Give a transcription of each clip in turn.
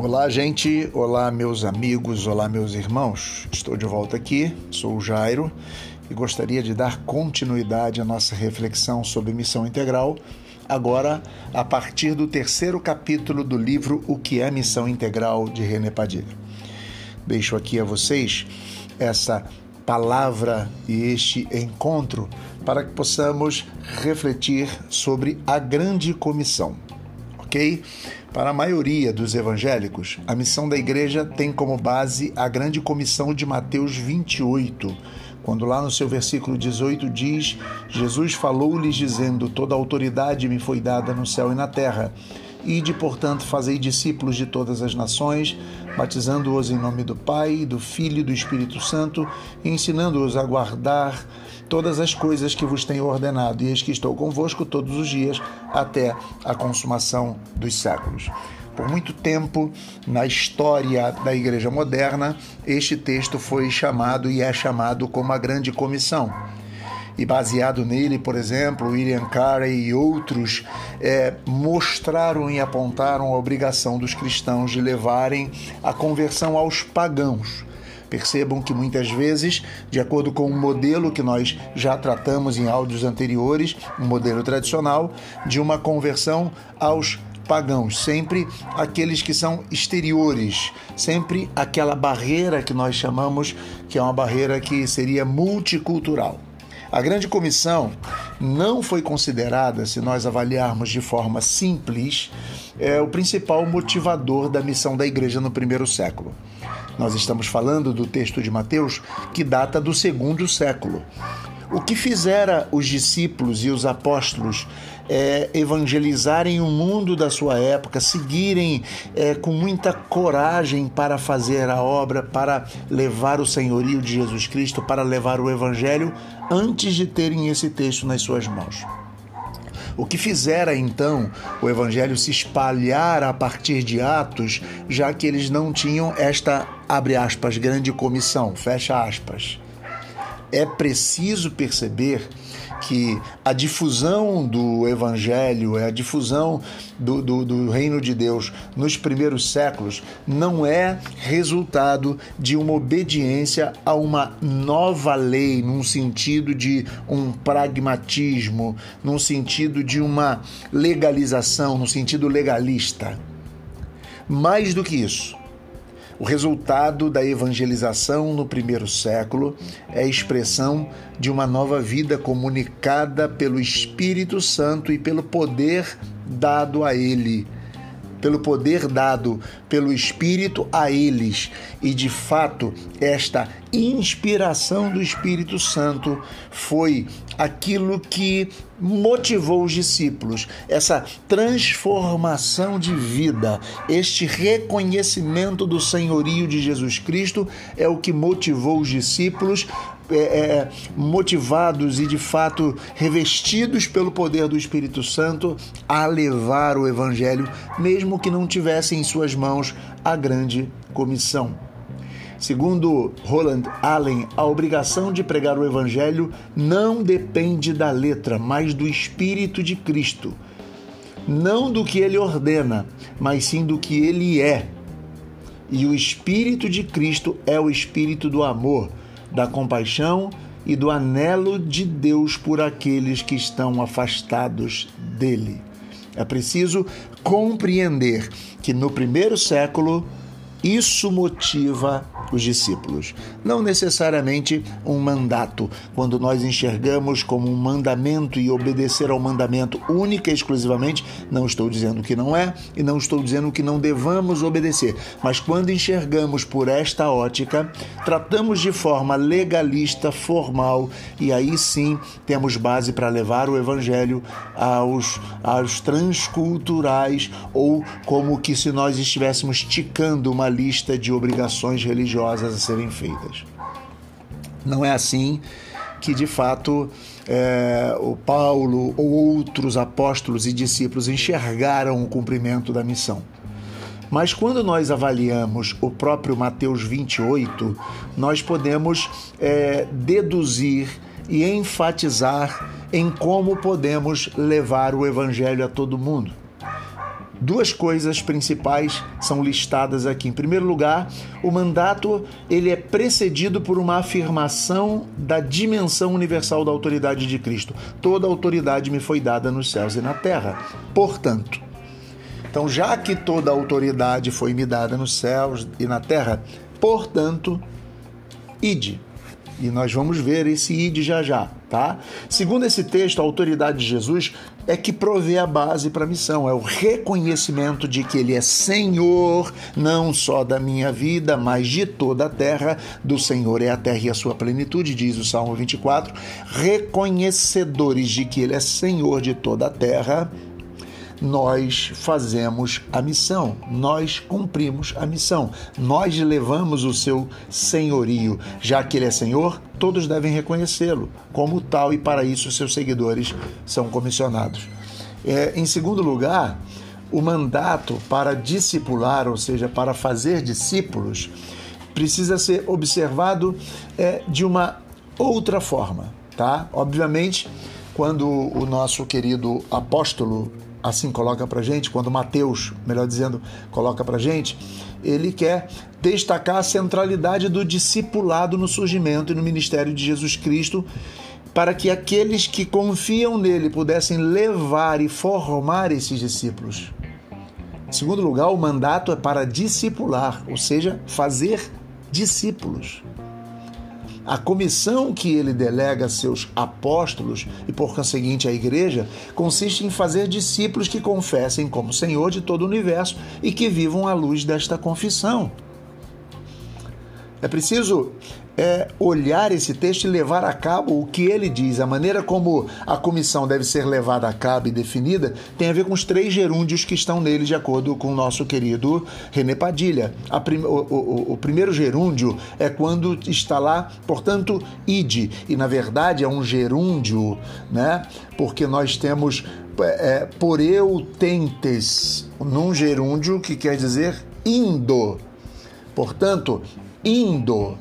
Olá, gente. Olá, meus amigos. Olá, meus irmãos. Estou de volta aqui. Sou o Jairo e gostaria de dar continuidade à nossa reflexão sobre missão integral, agora a partir do terceiro capítulo do livro O que é Missão Integral de René Padilha. Deixo aqui a vocês essa palavra e este encontro para que possamos refletir sobre a grande comissão ok? Para a maioria dos evangélicos, a missão da igreja tem como base a grande comissão de Mateus 28, quando lá no seu versículo 18 diz: Jesus falou-lhes dizendo: Toda autoridade me foi dada no céu e na terra. Ide, portanto, fazei discípulos de todas as nações, batizando-os em nome do Pai, do Filho e do Espírito Santo, e ensinando-os a guardar todas as coisas que vos tenho ordenado, e eis que estou convosco todos os dias até a consumação dos séculos. Por muito tempo, na história da Igreja Moderna, este texto foi chamado e é chamado como a Grande Comissão. E baseado nele, por exemplo, William Carey e outros é, mostraram e apontaram a obrigação dos cristãos de levarem a conversão aos pagãos Percebam que muitas vezes, de acordo com um modelo que nós já tratamos em áudios anteriores, um modelo tradicional, de uma conversão aos pagãos, sempre aqueles que são exteriores, sempre aquela barreira que nós chamamos que é uma barreira que seria multicultural. A grande comissão não foi considerada, se nós avaliarmos de forma simples, é o principal motivador da missão da igreja no primeiro século. Nós estamos falando do texto de Mateus que data do segundo século. O que fizera os discípulos e os apóstolos é, evangelizarem o mundo da sua época, seguirem é, com muita coragem para fazer a obra, para levar o senhorio de Jesus Cristo, para levar o evangelho, antes de terem esse texto nas suas mãos. O que fizera então o evangelho se espalhar a partir de Atos, já que eles não tinham esta, abre aspas, grande comissão, fecha aspas. É preciso perceber que a difusão do Evangelho, a difusão do, do, do, reino de Deus nos primeiros séculos não é resultado de uma obediência a uma nova lei, num sentido de um pragmatismo, num sentido de uma legalização, no sentido legalista. Mais do que isso, o resultado da evangelização no primeiro século é a expressão de uma nova vida comunicada pelo Espírito Santo e pelo poder dado a ele pelo poder dado pelo Espírito a eles. E de fato, esta inspiração do Espírito Santo foi aquilo que motivou os discípulos, essa transformação de vida, este reconhecimento do senhorio de Jesus Cristo é o que motivou os discípulos é, é, motivados e de fato revestidos pelo poder do Espírito Santo a levar o Evangelho, mesmo que não tivessem em suas mãos a grande comissão. Segundo Roland Allen, a obrigação de pregar o Evangelho não depende da letra, mas do Espírito de Cristo. Não do que ele ordena, mas sim do que ele é. E o Espírito de Cristo é o Espírito do amor da compaixão e do anelo de Deus por aqueles que estão afastados dele. É preciso compreender que no primeiro século isso motiva os discípulos. Não necessariamente um mandato, quando nós enxergamos como um mandamento e obedecer ao mandamento única e exclusivamente, não estou dizendo que não é e não estou dizendo que não devamos obedecer, mas quando enxergamos por esta ótica, tratamos de forma legalista, formal e aí sim temos base para levar o evangelho aos, aos transculturais ou como que se nós estivéssemos ticando uma lista de obrigações religiosas religiosas a serem feitas. Não é assim que de fato é, o Paulo ou outros apóstolos e discípulos enxergaram o cumprimento da missão. Mas quando nós avaliamos o próprio Mateus 28, nós podemos é, deduzir e enfatizar em como podemos levar o Evangelho a todo mundo. Duas coisas principais são listadas aqui. Em primeiro lugar, o mandato ele é precedido por uma afirmação da dimensão universal da autoridade de Cristo. Toda autoridade me foi dada nos céus e na terra. Portanto, então já que toda autoridade foi me dada nos céus e na terra, portanto, ide. E nós vamos ver esse id já já, tá? Segundo esse texto, a autoridade de Jesus é que provê a base para a missão, é o reconhecimento de que ele é Senhor, não só da minha vida, mas de toda a terra. Do Senhor é a terra e a sua plenitude, diz o Salmo 24. Reconhecedores de que ele é Senhor de toda a terra nós fazemos a missão, nós cumprimos a missão, nós levamos o seu senhorio. Já que ele é senhor, todos devem reconhecê-lo como tal e para isso seus seguidores são comissionados. É, em segundo lugar, o mandato para discipular, ou seja, para fazer discípulos, precisa ser observado é, de uma outra forma, tá? Obviamente, quando o nosso querido apóstolo assim coloca para gente, quando Mateus, melhor dizendo, coloca para gente, ele quer destacar a centralidade do discipulado no surgimento e no ministério de Jesus Cristo, para que aqueles que confiam nele pudessem levar e formar esses discípulos. Em segundo lugar, o mandato é para discipular, ou seja, fazer discípulos. A comissão que ele delega a seus apóstolos e, por conseguinte, a igreja, consiste em fazer discípulos que confessem como Senhor de todo o universo e que vivam à luz desta confissão. É preciso é, olhar esse texto e levar a cabo o que ele diz. A maneira como a comissão deve ser levada a cabo e definida tem a ver com os três gerúndios que estão nele, de acordo com o nosso querido René Padilha. Prim, o, o, o, primeiro gerúndio é quando está lá, portanto, ide. E na verdade é um gerúndio, né? Porque nós temos é, por eu tentes num gerúndio que quer dizer indo. Portanto, indo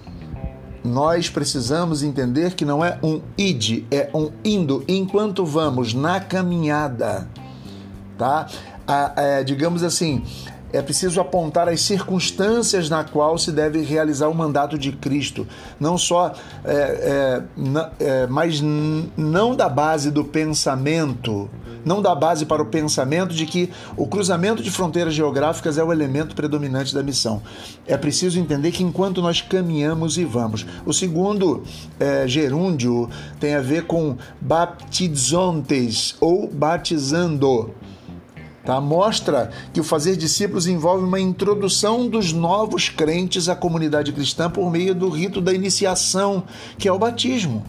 nós precisamos entender que não é um id, é um indo, enquanto vamos na caminhada, tá? É, digamos assim, é preciso apontar as circunstâncias na qual se deve realizar o mandato de Cristo, não só, é, é, é mas não da base do pensamento, não dá base para o pensamento de que o cruzamento de fronteiras geográficas é o elemento predominante da missão. É preciso entender que enquanto nós caminhamos e vamos. O segundo é, gerúndio tem a ver com baptizontes ou batizando. Tá? Mostra que o fazer discípulos envolve uma introdução dos novos crentes à comunidade cristã por meio do rito da iniciação, que é o batismo.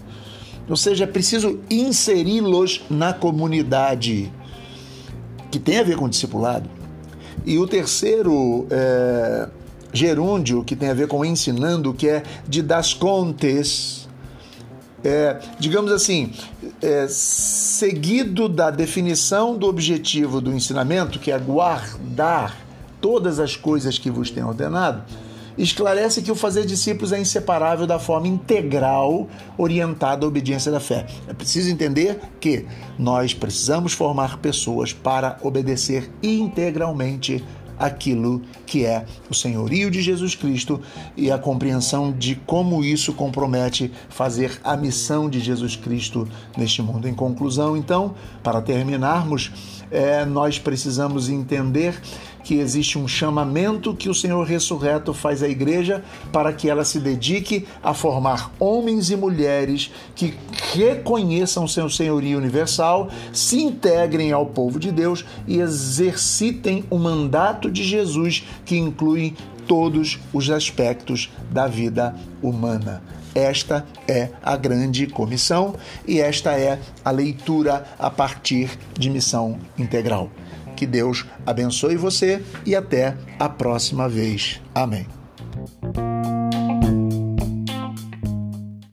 Ou seja, é preciso inseri-los na comunidade, que tem a ver com o discipulado. E o terceiro é, gerúndio, que tem a ver com ensinando, que é de das contes, é, digamos assim, é, seguido da definição do objetivo do ensinamento, que é guardar todas as coisas que vos tenho ordenado, esclarece que o fazer discípulos é inseparável da forma integral orientada à obediência da fé. É preciso entender que nós precisamos formar pessoas para obedecer integralmente aquilo que é o senhorio de Jesus Cristo e a compreensão de como isso compromete fazer a missão de Jesus Cristo neste mundo. Em conclusão, então, para terminarmos, é, nós precisamos entender que existe um chamamento que o Senhor ressurreto faz à igreja para que ela se dedique a formar homens e mulheres que reconheçam seu senhorio universal, se integrem ao povo de Deus e exercitem o mandato de Jesus que inclui todos os aspectos da vida humana. Esta é a grande comissão e esta é a leitura a partir de missão integral. Que Deus abençoe você e até a próxima vez. Amém.